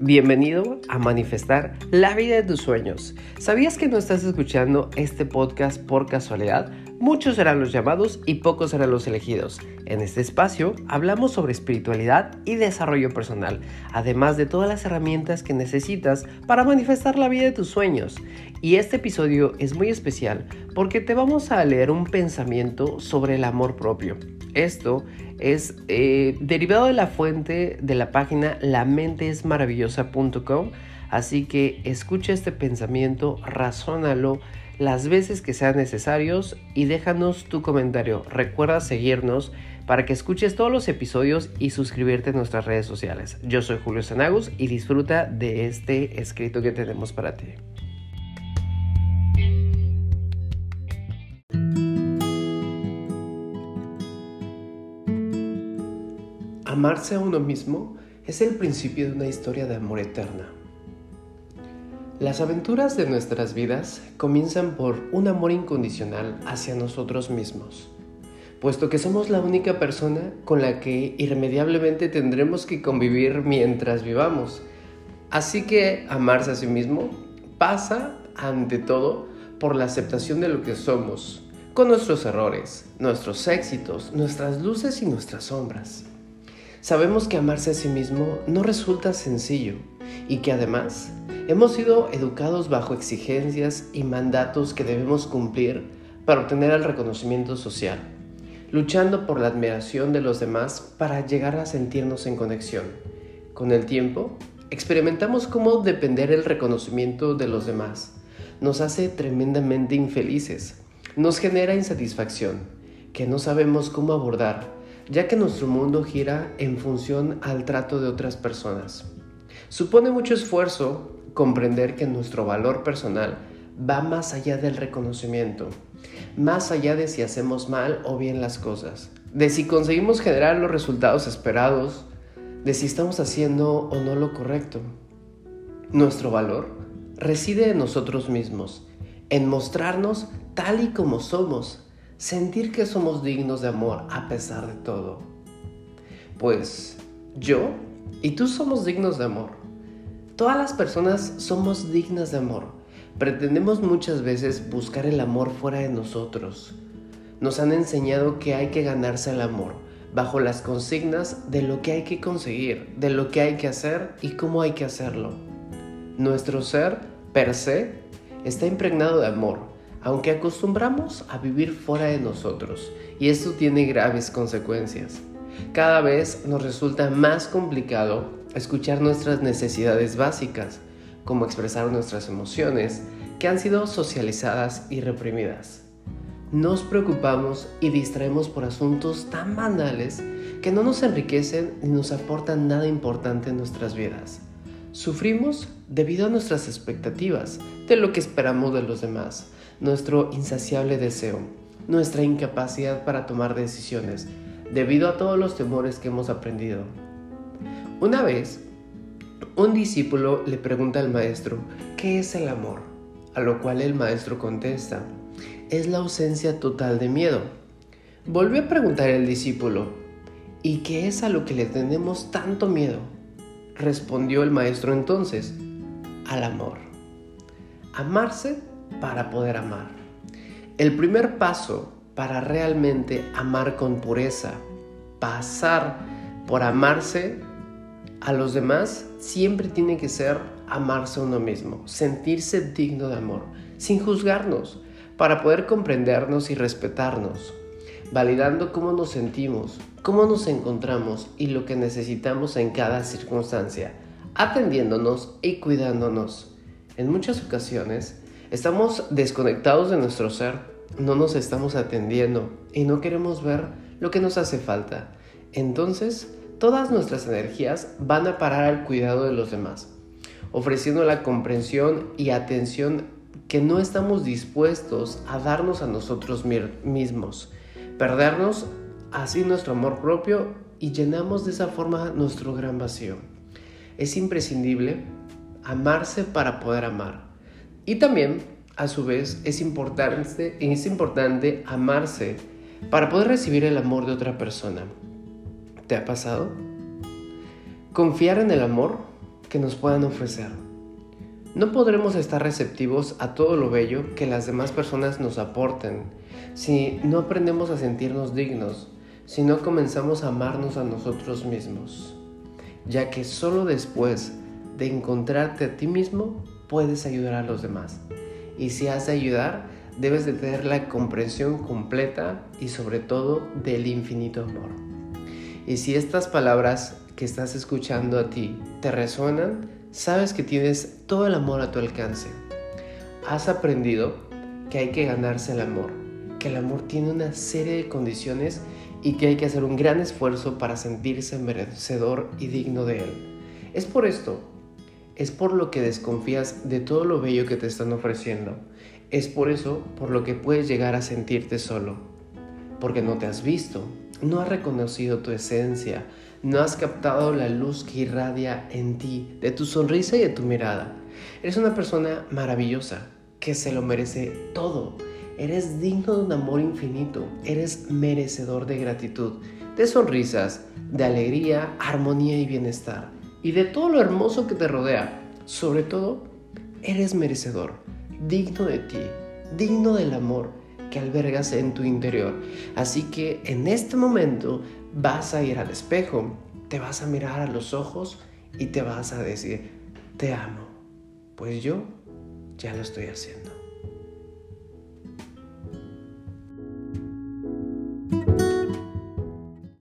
Bienvenido a manifestar la vida de tus sueños. ¿Sabías que no estás escuchando este podcast por casualidad? Muchos serán los llamados y pocos serán los elegidos. En este espacio hablamos sobre espiritualidad y desarrollo personal, además de todas las herramientas que necesitas para manifestar la vida de tus sueños. Y este episodio es muy especial porque te vamos a leer un pensamiento sobre el amor propio. Esto es eh, derivado de la fuente de la página lamentesmaravillosa.com. Así que escucha este pensamiento, razónalo las veces que sean necesarios y déjanos tu comentario. Recuerda seguirnos para que escuches todos los episodios y suscribirte a nuestras redes sociales. Yo soy Julio Sanagus y disfruta de este escrito que tenemos para ti. Amarse a uno mismo es el principio de una historia de amor eterna. Las aventuras de nuestras vidas comienzan por un amor incondicional hacia nosotros mismos, puesto que somos la única persona con la que irremediablemente tendremos que convivir mientras vivamos. Así que amarse a sí mismo pasa, ante todo, por la aceptación de lo que somos, con nuestros errores, nuestros éxitos, nuestras luces y nuestras sombras. Sabemos que amarse a sí mismo no resulta sencillo y que además hemos sido educados bajo exigencias y mandatos que debemos cumplir para obtener el reconocimiento social, luchando por la admiración de los demás para llegar a sentirnos en conexión. Con el tiempo, experimentamos cómo depender el reconocimiento de los demás nos hace tremendamente infelices, nos genera insatisfacción, que no sabemos cómo abordar ya que nuestro mundo gira en función al trato de otras personas. Supone mucho esfuerzo comprender que nuestro valor personal va más allá del reconocimiento, más allá de si hacemos mal o bien las cosas, de si conseguimos generar los resultados esperados, de si estamos haciendo o no lo correcto. Nuestro valor reside en nosotros mismos, en mostrarnos tal y como somos, sentir que somos dignos de amor a pesar de todo. Pues yo y tú somos dignos de amor. Todas las personas somos dignas de amor. Pretendemos muchas veces buscar el amor fuera de nosotros. Nos han enseñado que hay que ganarse el amor bajo las consignas de lo que hay que conseguir, de lo que hay que hacer y cómo hay que hacerlo. Nuestro ser, per se, está impregnado de amor aunque acostumbramos a vivir fuera de nosotros y esto tiene graves consecuencias. Cada vez nos resulta más complicado escuchar nuestras necesidades básicas, como expresar nuestras emociones, que han sido socializadas y reprimidas. Nos preocupamos y distraemos por asuntos tan banales que no nos enriquecen ni nos aportan nada importante en nuestras vidas. Sufrimos debido a nuestras expectativas de lo que esperamos de los demás, nuestro insaciable deseo, nuestra incapacidad para tomar decisiones, debido a todos los temores que hemos aprendido. Una vez, un discípulo le pregunta al maestro, ¿qué es el amor? A lo cual el maestro contesta, es la ausencia total de miedo. Volvió a preguntar el discípulo, ¿y qué es a lo que le tenemos tanto miedo? Respondió el maestro entonces, al amor. Amarse para poder amar. El primer paso para realmente amar con pureza, pasar por amarse a los demás, siempre tiene que ser amarse a uno mismo, sentirse digno de amor, sin juzgarnos, para poder comprendernos y respetarnos, validando cómo nos sentimos, cómo nos encontramos y lo que necesitamos en cada circunstancia, atendiéndonos y cuidándonos. En muchas ocasiones, Estamos desconectados de nuestro ser, no nos estamos atendiendo y no queremos ver lo que nos hace falta. Entonces, todas nuestras energías van a parar al cuidado de los demás, ofreciendo la comprensión y atención que no estamos dispuestos a darnos a nosotros mismos, perdernos así nuestro amor propio y llenamos de esa forma nuestro gran vacío. Es imprescindible amarse para poder amar. Y también, a su vez, es importante, es importante amarse para poder recibir el amor de otra persona. ¿Te ha pasado? Confiar en el amor que nos puedan ofrecer. No podremos estar receptivos a todo lo bello que las demás personas nos aporten si no aprendemos a sentirnos dignos, si no comenzamos a amarnos a nosotros mismos, ya que solo después de encontrarte a ti mismo puedes ayudar a los demás. Y si has de ayudar, debes de tener la comprensión completa y sobre todo del infinito amor. Y si estas palabras que estás escuchando a ti te resuenan, sabes que tienes todo el amor a tu alcance. Has aprendido que hay que ganarse el amor, el amor tiene una serie de condiciones y que hay que hacer un gran esfuerzo para sentirse merecedor y digno de él. Es por esto es por lo que desconfías de todo lo bello que te están ofreciendo. Es por eso por lo que puedes llegar a sentirte solo. Porque no te has visto, no has reconocido tu esencia, no has captado la luz que irradia en ti, de tu sonrisa y de tu mirada. Eres una persona maravillosa, que se lo merece todo. Eres digno de un amor infinito, eres merecedor de gratitud, de sonrisas, de alegría, armonía y bienestar y de todo lo hermoso que te rodea. Sobre todo, eres merecedor, digno de ti, digno del amor que albergas en tu interior. Así que en este momento vas a ir al espejo, te vas a mirar a los ojos y te vas a decir, te amo. Pues yo ya lo estoy haciendo.